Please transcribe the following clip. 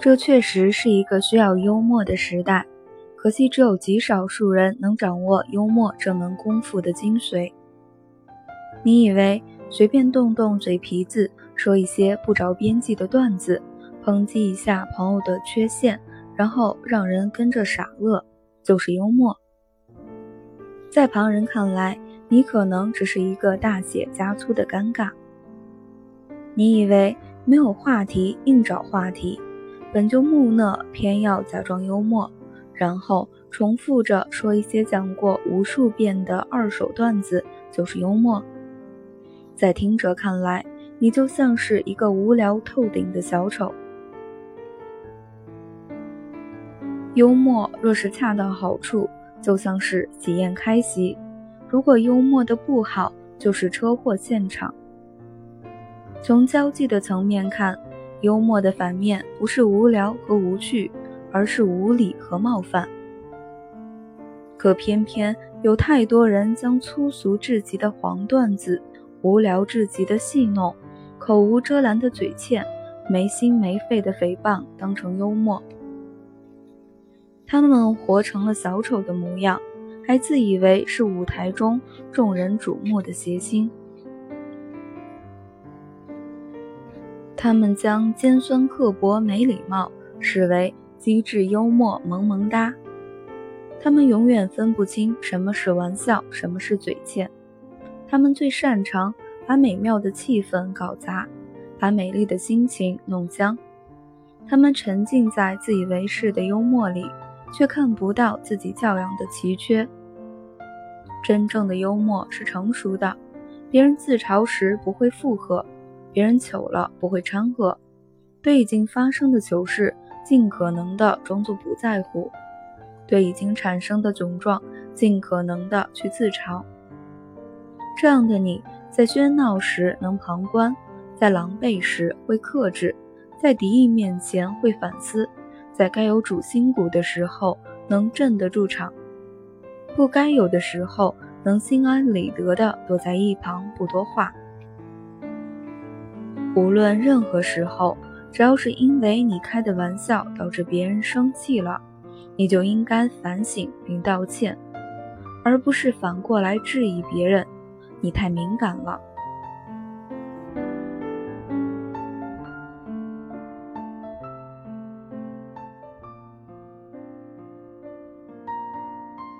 这确实是一个需要幽默的时代，可惜只有极少数人能掌握幽默这门功夫的精髓。你以为随便动动嘴皮子，说一些不着边际的段子，抨击一下朋友的缺陷，然后让人跟着傻乐，就是幽默？在旁人看来，你可能只是一个大写加粗的尴尬。你以为没有话题硬找话题，本就木讷，偏要假装幽默，然后重复着说一些讲过无数遍的二手段子，就是幽默？在听者看来，你就像是一个无聊透顶的小丑。幽默若是恰到好处，就像是喜宴开席；如果幽默的不好，就是车祸现场。从交际的层面看，幽默的反面不是无聊和无趣，而是无礼和冒犯。可偏偏有太多人将粗俗至极的黄段子。无聊至极的戏弄，口无遮拦的嘴欠，没心没肺的诽谤当成幽默。他们活成了小丑的模样，还自以为是舞台中众人瞩目的谐星。他们将尖酸刻薄、没礼貌视为机智幽默、萌萌哒。他们永远分不清什么是玩笑，什么是嘴欠。他们最擅长把美妙的气氛搞砸，把美丽的心情弄僵。他们沉浸在自以为是的幽默里，却看不到自己教养的奇缺。真正的幽默是成熟的，别人自嘲时不会附和，别人糗了不会掺和，对已经发生的糗事尽可能的装作不在乎，对已经产生的窘状尽可能的去自嘲。这样的你在喧闹时能旁观，在狼狈时会克制，在敌意面前会反思，在该有主心骨的时候能镇得住场，不该有的时候能心安理得的躲在一旁不多话。无论任何时候，只要是因为你开的玩笑导致别人生气了，你就应该反省并道歉，而不是反过来质疑别人。你太敏感了。